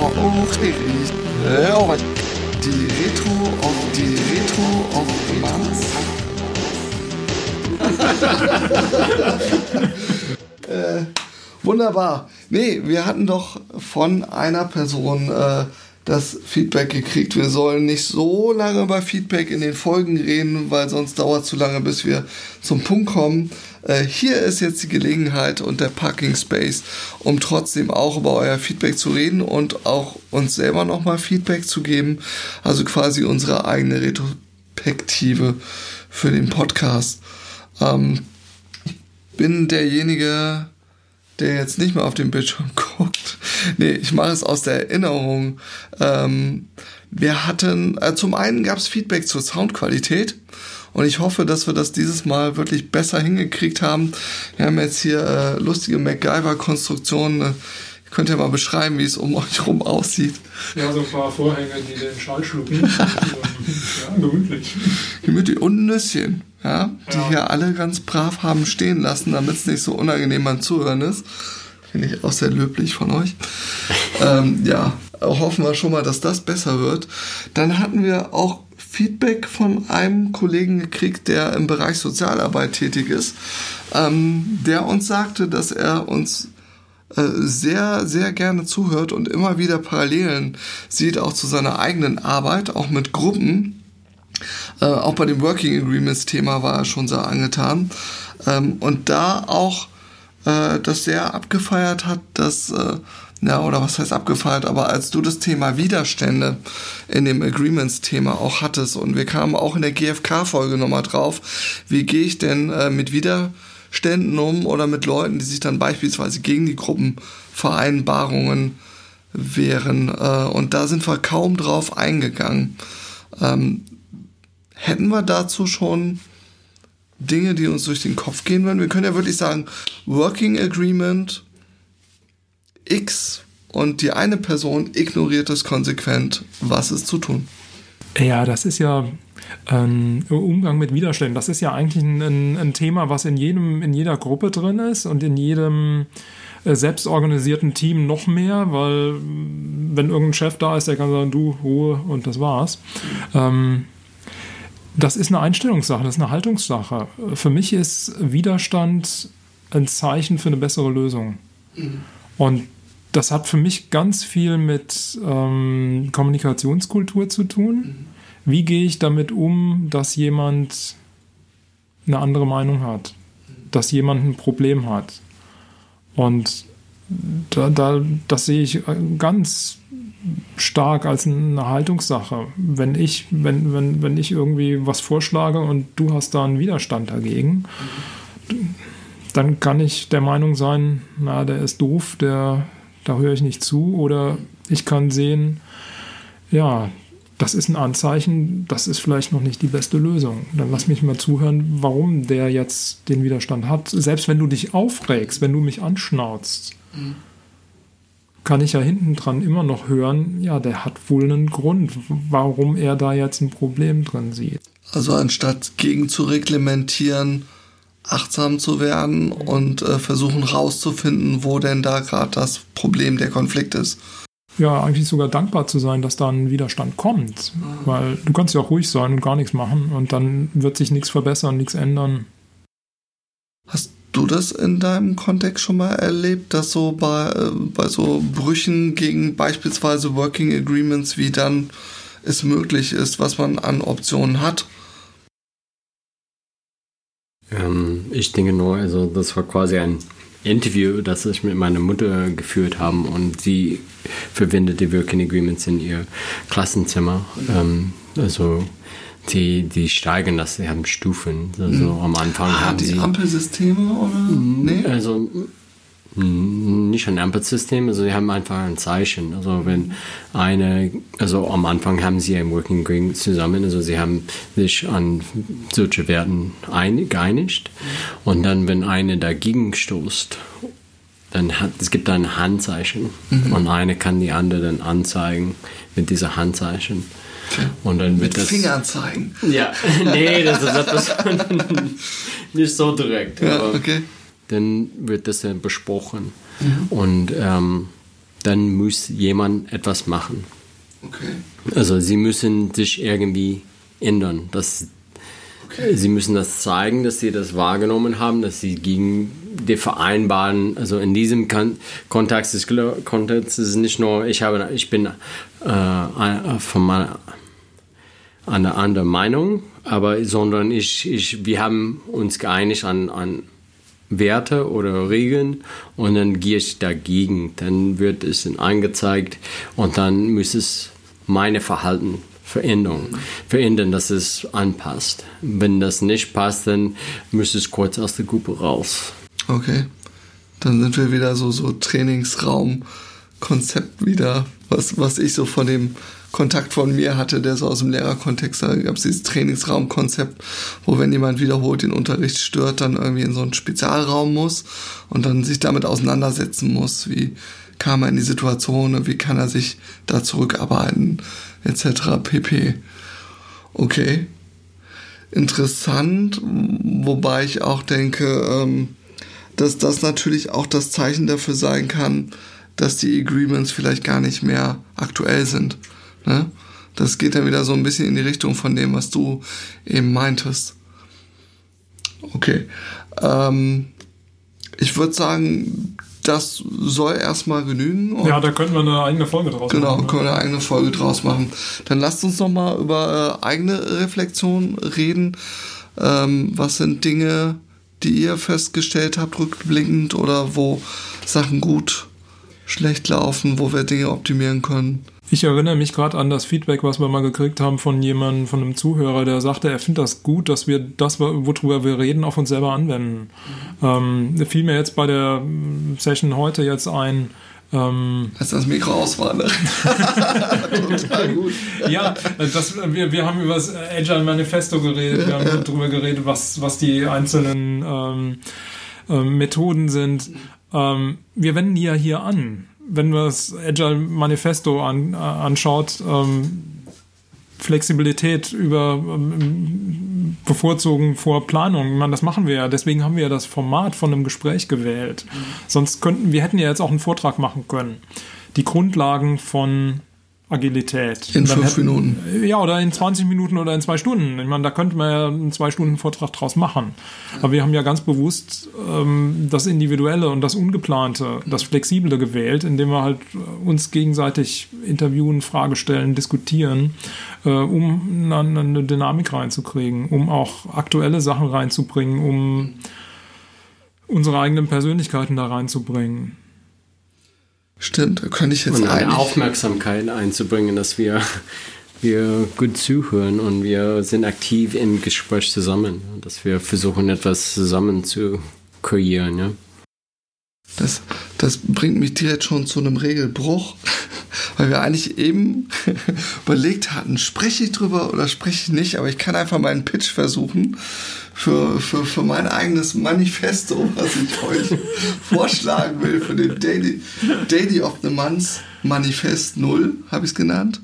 auch die, ja, die Retro auf die Retro auf Mars. äh, wunderbar. Nee, wir hatten doch von einer Person äh, das Feedback gekriegt. Wir sollen nicht so lange über Feedback in den Folgen reden, weil sonst dauert es zu lange, bis wir zum Punkt kommen. Äh, hier ist jetzt die Gelegenheit und der Parking Space, um trotzdem auch über euer Feedback zu reden und auch uns selber nochmal Feedback zu geben. Also quasi unsere eigene Retrospektive für den Podcast. Ähm, ich bin derjenige, der jetzt nicht mehr auf den Bildschirm guckt. Nee, ich mache es aus der Erinnerung. Ähm, wir hatten, äh, zum einen gab es Feedback zur Soundqualität und ich hoffe, dass wir das dieses Mal wirklich besser hingekriegt haben. Wir haben jetzt hier äh, lustige MacGyver-Konstruktionen. Äh, könnt ihr mal beschreiben, wie es um euch rum aussieht? Ja, so ein paar Vorhänge, die den Schall schlucken. ja, gemütlich. Gemütlich und ein Nüsschen ja, die ja. hier alle ganz brav haben stehen lassen, damit es nicht so unangenehm beim Zuhören ist. Finde ich auch sehr löblich von euch. ähm, ja, hoffen wir schon mal, dass das besser wird. Dann hatten wir auch Feedback von einem Kollegen gekriegt, der im Bereich Sozialarbeit tätig ist, ähm, der uns sagte, dass er uns äh, sehr, sehr gerne zuhört und immer wieder Parallelen sieht, auch zu seiner eigenen Arbeit, auch mit Gruppen äh, auch bei dem Working Agreements Thema war er schon sehr angetan. Ähm, und da auch äh, das sehr abgefeiert hat, dass, äh, ja, oder was heißt abgefeiert, aber als du das Thema Widerstände in dem Agreements-Thema auch hattest und wir kamen auch in der GFK-Folge nochmal drauf, wie gehe ich denn äh, mit Widerständen um oder mit Leuten, die sich dann beispielsweise gegen die Gruppenvereinbarungen wehren. Äh, und da sind wir kaum drauf eingegangen. Ähm, hätten wir dazu schon Dinge, die uns durch den Kopf gehen würden? Wir können ja wirklich sagen, Working Agreement X und die eine Person ignoriert es konsequent. Was ist zu tun? Ja, das ist ja ähm, Umgang mit Widerständen. Das ist ja eigentlich ein, ein, Thema, was in jedem, in jeder Gruppe drin ist und in jedem äh, selbstorganisierten Team noch mehr, weil wenn irgendein Chef da ist, der kann sagen, du, Ruhe und das war's. Ähm, das ist eine Einstellungssache, das ist eine Haltungssache. Für mich ist Widerstand ein Zeichen für eine bessere Lösung. Mhm. Und das hat für mich ganz viel mit ähm, Kommunikationskultur zu tun. Mhm. Wie gehe ich damit um, dass jemand eine andere Meinung hat, dass jemand ein Problem hat? Und da, da, das sehe ich ganz stark als eine Haltungssache. Wenn ich, wenn, wenn, wenn ich irgendwie was vorschlage und du hast da einen Widerstand dagegen, dann kann ich der Meinung sein, na, der ist doof, der, da höre ich nicht zu. Oder ich kann sehen, ja, das ist ein Anzeichen, das ist vielleicht noch nicht die beste Lösung. Dann lass mich mal zuhören, warum der jetzt den Widerstand hat. Selbst wenn du dich aufregst, wenn du mich anschnauzt, mhm kann ich ja hinten dran immer noch hören, ja, der hat wohl einen Grund, warum er da jetzt ein Problem drin sieht. Also anstatt gegen zu reglementieren, achtsam zu werden und äh, versuchen rauszufinden, wo denn da gerade das Problem, der Konflikt ist. Ja, eigentlich sogar dankbar zu sein, dass da ein Widerstand kommt. Weil du kannst ja auch ruhig sein und gar nichts machen und dann wird sich nichts verbessern, nichts ändern. Hast du das in deinem Kontext schon mal erlebt, dass so bei, äh, bei so Brüchen gegen beispielsweise Working Agreements, wie dann es möglich ist, was man an Optionen hat? Ähm, ich denke nur, also das war quasi ein Interview, das ich mit meiner Mutter geführt habe und sie verwendet die Working Agreements in ihr Klassenzimmer. Ähm, also die, die steigern das, sie haben Stufen. Also mhm. am Anfang ah, haben die sie. Ampelsysteme oder? Nee? Also nicht ein Ampelsystem, also sie haben einfach ein Zeichen. Also wenn eine, also am Anfang haben sie ein Working Group zusammen, also sie haben sich an solche Werten einig, geeinigt und dann, wenn eine dagegen stoßt, dann hat, es gibt ein Handzeichen mhm. und eine kann die andere dann anzeigen mit dieser Handzeichen. Und dann wird Mit das. Fingern zeigen. Ja, nee, das ist etwas nicht so direkt. Ja, okay. Dann wird das dann besprochen. Mhm. Und ähm, dann muss jemand etwas machen. Okay. Also sie müssen sich irgendwie ändern. Das, Okay. Sie müssen das zeigen, dass sie das wahrgenommen haben, dass sie gegen die vereinbaren, also in diesem Kon Kontext ist, Kontext ist nicht nur, ich, habe, ich bin äh, von meiner eine andere Meinung, aber sondern ich, ich, wir haben uns geeinigt an, an Werte oder Regeln und dann gehe ich dagegen. Dann wird es angezeigt und dann muss es meine Verhalten verändern, verändern, dass es anpasst. Wenn das nicht passt, dann muss es kurz aus der Gruppe raus. Okay. Dann sind wir wieder so, so Trainingsraum-Konzept wieder, was, was ich so von dem Kontakt von mir hatte, der so aus dem Lehrerkontext, da gab es dieses Trainingsraum-Konzept, wo wenn jemand wiederholt den Unterricht stört, dann irgendwie in so einen Spezialraum muss und dann sich damit auseinandersetzen muss, wie kam er in die Situation und wie kann er sich da zurückarbeiten, etc. pp. Okay. Interessant, wobei ich auch denke, ähm, dass das natürlich auch das Zeichen dafür sein kann, dass die Agreements vielleicht gar nicht mehr aktuell sind. Ne? Das geht dann wieder so ein bisschen in die Richtung von dem, was du eben meintest. Okay. Ähm, ich würde sagen, das soll erstmal genügen. Ja, da könnten wir eine eigene Folge draus Genau, machen. ne? können wir eine eigene Folge draus machen. Dann lasst uns noch mal über äh, eigene Reflexion reden. Ähm, was sind Dinge, die ihr festgestellt habt, rückblickend oder wo Sachen gut, schlecht laufen, wo wir Dinge optimieren können? Ich erinnere mich gerade an das Feedback, was wir mal gekriegt haben von jemandem, von einem Zuhörer, der sagte, er findet das gut, dass wir das, worüber wir reden, auf uns selber anwenden. Ähm, fiel mir jetzt bei der Session heute jetzt ein, ähm, Dass das Mikro aus war, ne? Total gut. ja, das, wir, wir haben über das Agile Manifesto geredet, wir haben darüber geredet, was, was die einzelnen ähm, ähm, Methoden sind. Ähm, wir wenden die ja hier an. Wenn man das Agile Manifesto an, äh, anschaut, ähm, Flexibilität über ähm, bevorzugen vor Planung. Ich meine, das machen wir ja. Deswegen haben wir ja das Format von einem Gespräch gewählt. Sonst könnten wir hätten ja jetzt auch einen Vortrag machen können. Die Grundlagen von Agilität. In fünf hätten- Minuten. Ja, oder in 20 Minuten oder in zwei Stunden. Ich meine, da könnte man ja einen zwei Stunden Vortrag draus machen. Aber wir haben ja ganz bewusst ähm, das Individuelle und das Ungeplante, das Flexible gewählt, indem wir halt äh, uns gegenseitig interviewen, Frage stellen, diskutieren, äh, um eine, eine Dynamik reinzukriegen, um auch aktuelle Sachen reinzubringen, um unsere eigenen Persönlichkeiten da reinzubringen. Stimmt, da könnte ich jetzt Und eine. Aufmerksamkeit einzubringen, dass wir, wir gut zuhören und wir sind aktiv im Gespräch zusammen. Dass wir versuchen, etwas zusammen zu kreieren. Ja? Das, das bringt mich direkt schon zu einem Regelbruch, weil wir eigentlich eben überlegt hatten, spreche ich drüber oder spreche ich nicht, aber ich kann einfach meinen Pitch versuchen für, für, für mein eigenes Manifesto, was ich euch vorschlagen will, für den Daily, Daily of the Month Manifest 0, habe ich es genannt.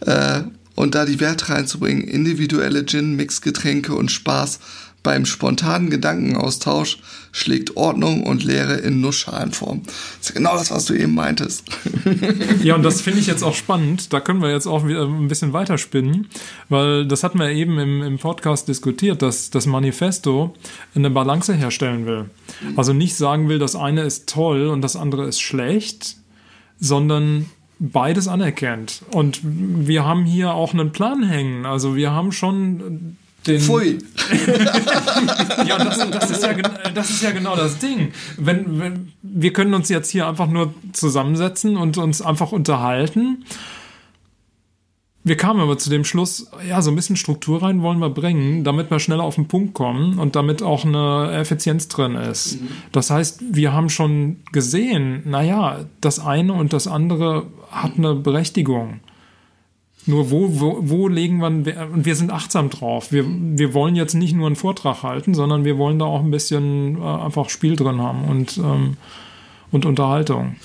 Äh, und da die Werte reinzubringen, individuelle Gin-Mix-Getränke und Spaß beim spontanen Gedankenaustausch schlägt Ordnung und Lehre in Nussschalenform. Das ist genau das, was du eben meintest. Ja, und das finde ich jetzt auch spannend. Da können wir jetzt auch wieder ein bisschen weiterspinnen, weil das hatten wir eben im, im Podcast diskutiert, dass das Manifesto eine Balance herstellen will. Also nicht sagen will, das eine ist toll und das andere ist schlecht, sondern beides anerkennt. Und wir haben hier auch einen Plan hängen. Also wir haben schon den. Pfui. Ja, das, das, ist ja, gen- das ist ja genau das Ding. Wenn, wenn, wir können uns jetzt hier einfach nur zusammensetzen und uns einfach unterhalten. Wir kamen aber zu dem Schluss, ja, so ein bisschen Struktur rein wollen wir bringen, damit wir schneller auf den Punkt kommen und damit auch eine Effizienz drin ist. Das heißt, wir haben schon gesehen, naja, das eine und das andere hat eine Berechtigung. Nur wo, wo, wo legen wir, und wir sind achtsam drauf. Wir, wir wollen jetzt nicht nur einen Vortrag halten, sondern wir wollen da auch ein bisschen äh, einfach Spiel drin haben und, ähm, und Unterhaltung.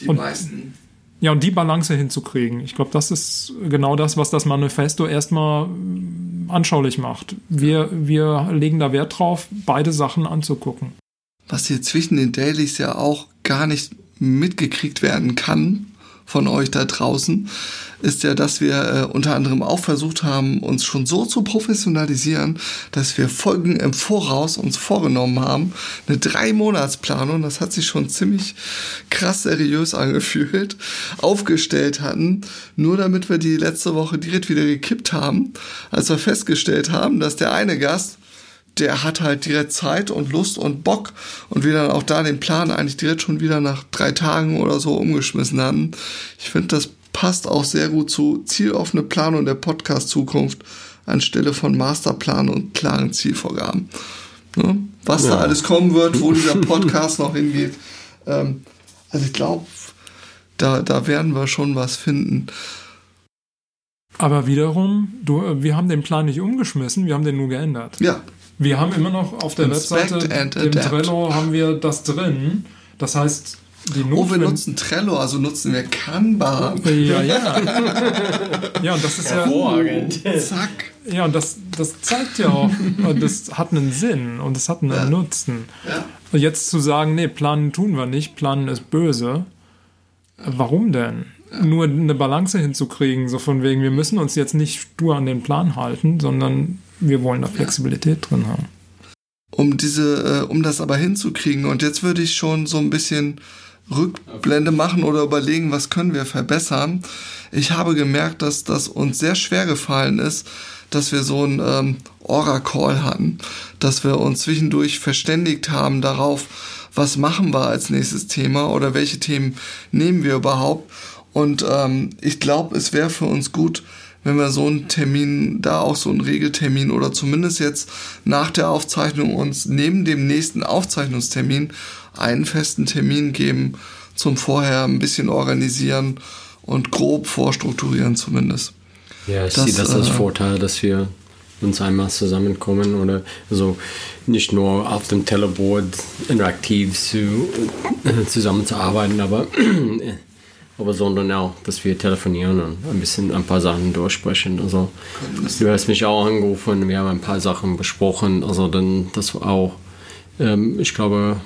Die Und- meisten. Ja, und die Balance hinzukriegen. Ich glaube, das ist genau das, was das Manifesto erstmal mm, anschaulich macht. Wir, wir legen da Wert drauf, beide Sachen anzugucken. Was hier zwischen den Dailies ja auch gar nicht mitgekriegt werden kann von euch da draußen, ist ja, dass wir äh, unter anderem auch versucht haben, uns schon so zu professionalisieren, dass wir Folgen im Voraus uns vorgenommen haben. Eine Drei-Monats-Planung, das hat sich schon ziemlich krass seriös angefühlt, aufgestellt hatten, nur damit wir die letzte Woche direkt wieder gekippt haben, als wir festgestellt haben, dass der eine Gast der hat halt direkt Zeit und Lust und Bock und wir dann auch da den Plan eigentlich direkt schon wieder nach drei Tagen oder so umgeschmissen haben. Ich finde, das passt auch sehr gut zu zieloffene Planung der Podcast-Zukunft anstelle von Masterplan und klaren Zielvorgaben. Ne? Was ja. da alles kommen wird, wo dieser Podcast noch hingeht. Ähm, also ich glaube, da, da werden wir schon was finden. Aber wiederum, du, wir haben den Plan nicht umgeschmissen, wir haben den nur geändert. Ja, wir haben immer noch auf der Inspect Webseite, im Trello haben wir das drin. Das heißt, die Not, oh, wir nutzen Trello, also nutzen wir Kanban. Ja, ja. ja, und das ist ja. Zack. Ja, und das, das zeigt ja auch, das hat einen Sinn und es hat einen ja. Nutzen. Ja. Und jetzt zu sagen, nee, planen tun wir nicht, planen ist böse. Warum denn? Ja. Nur eine Balance hinzukriegen, so von wegen, wir müssen uns jetzt nicht stur an den Plan halten, sondern wir wollen da Flexibilität drin haben. Um diese, äh, um das aber hinzukriegen, und jetzt würde ich schon so ein bisschen Rückblende machen oder überlegen, was können wir verbessern. Ich habe gemerkt, dass das uns sehr schwer gefallen ist, dass wir so ein ähm, Aura-Call hatten, dass wir uns zwischendurch verständigt haben darauf, was machen wir als nächstes Thema oder welche Themen nehmen wir überhaupt. Und ähm, ich glaube, es wäre für uns gut, wenn wir so einen Termin, da auch so einen Regeltermin oder zumindest jetzt nach der Aufzeichnung uns neben dem nächsten Aufzeichnungstermin einen festen Termin geben zum vorher ein bisschen organisieren und grob vorstrukturieren zumindest. Ja, ich das, sehe das als äh, Vorteil, dass wir uns einmal zusammenkommen oder so nicht nur auf dem Teleboard interaktiv zu, äh, zusammenzuarbeiten, aber aber sondern auch, dass wir telefonieren und ein bisschen ein paar Sachen durchsprechen. Also du hast mich auch angerufen, wir haben ein paar Sachen besprochen. Also dann das war auch, ähm, ich glaube,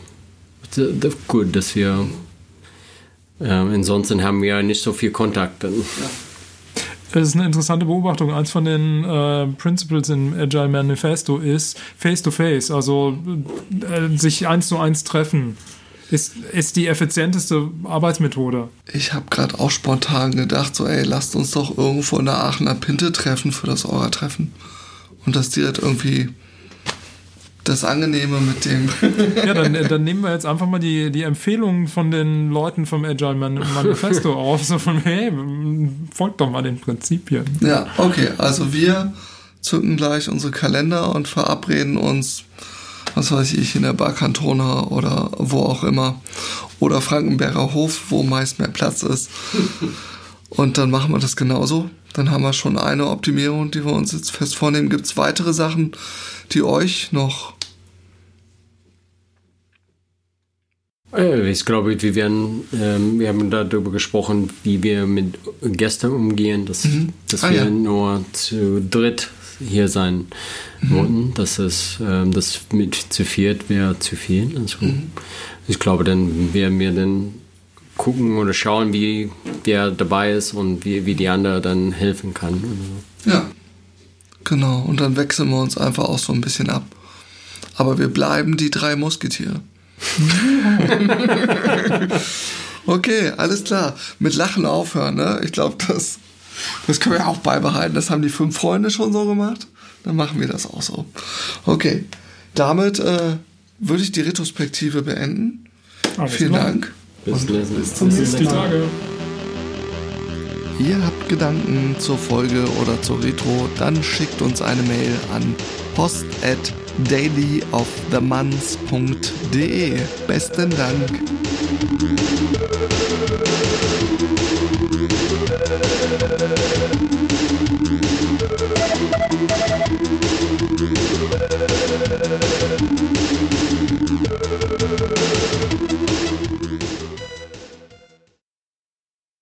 gut, dass wir ähm, ansonsten haben wir nicht so viel Kontakt. Dann. Das ist eine interessante Beobachtung. Eins von den äh, Principles im Agile Manifesto ist Face-to-Face, -face, also äh, sich eins zu eins treffen ist, ist die effizienteste Arbeitsmethode. Ich habe gerade auch spontan gedacht, so ey, lasst uns doch irgendwo in der Aachener Pinte treffen für das Aura-Treffen. Und das direkt irgendwie das Angenehme mit dem. ja, dann, dann nehmen wir jetzt einfach mal die, die Empfehlungen von den Leuten vom Agile Manifesto auf. So von, hey, folgt doch mal den Prinzipien. Ja, okay. Also wir zünden gleich unsere Kalender und verabreden uns was weiß ich, in der Bar Cantona oder wo auch immer. Oder Frankenberger Hof, wo meist mehr Platz ist. Und dann machen wir das genauso. Dann haben wir schon eine Optimierung, die wir uns jetzt fest vornehmen. Gibt es weitere Sachen, die euch noch äh, ich glaube, wir werden, ähm, wir haben darüber gesprochen, wie wir mit Gästen umgehen, dass, mhm. dass ah, wir ja. nur zu dritt hier sein mhm. wollten, dass es ähm, das mit zu viert wäre zu viel. Also, mhm. Ich glaube, dann werden wir dann gucken oder schauen, wie der dabei ist und wie, wie die andere dann helfen kann. Ja, genau. Und dann wechseln wir uns einfach auch so ein bisschen ab. Aber wir bleiben die drei Musketiere. okay, alles klar. Mit Lachen aufhören, ne? Ich glaube, das das können wir auch beibehalten. Das haben die fünf Freunde schon so gemacht. Dann machen wir das auch so. Okay. Damit äh, würde ich die Retrospektive beenden. Alles Vielen klar. Dank. Bis, bis zum nächsten Mal. Ihr habt Gedanken zur Folge oder zur Retro, dann schickt uns eine Mail an post at dailyofthemonths.de. Besten Dank. Thank you.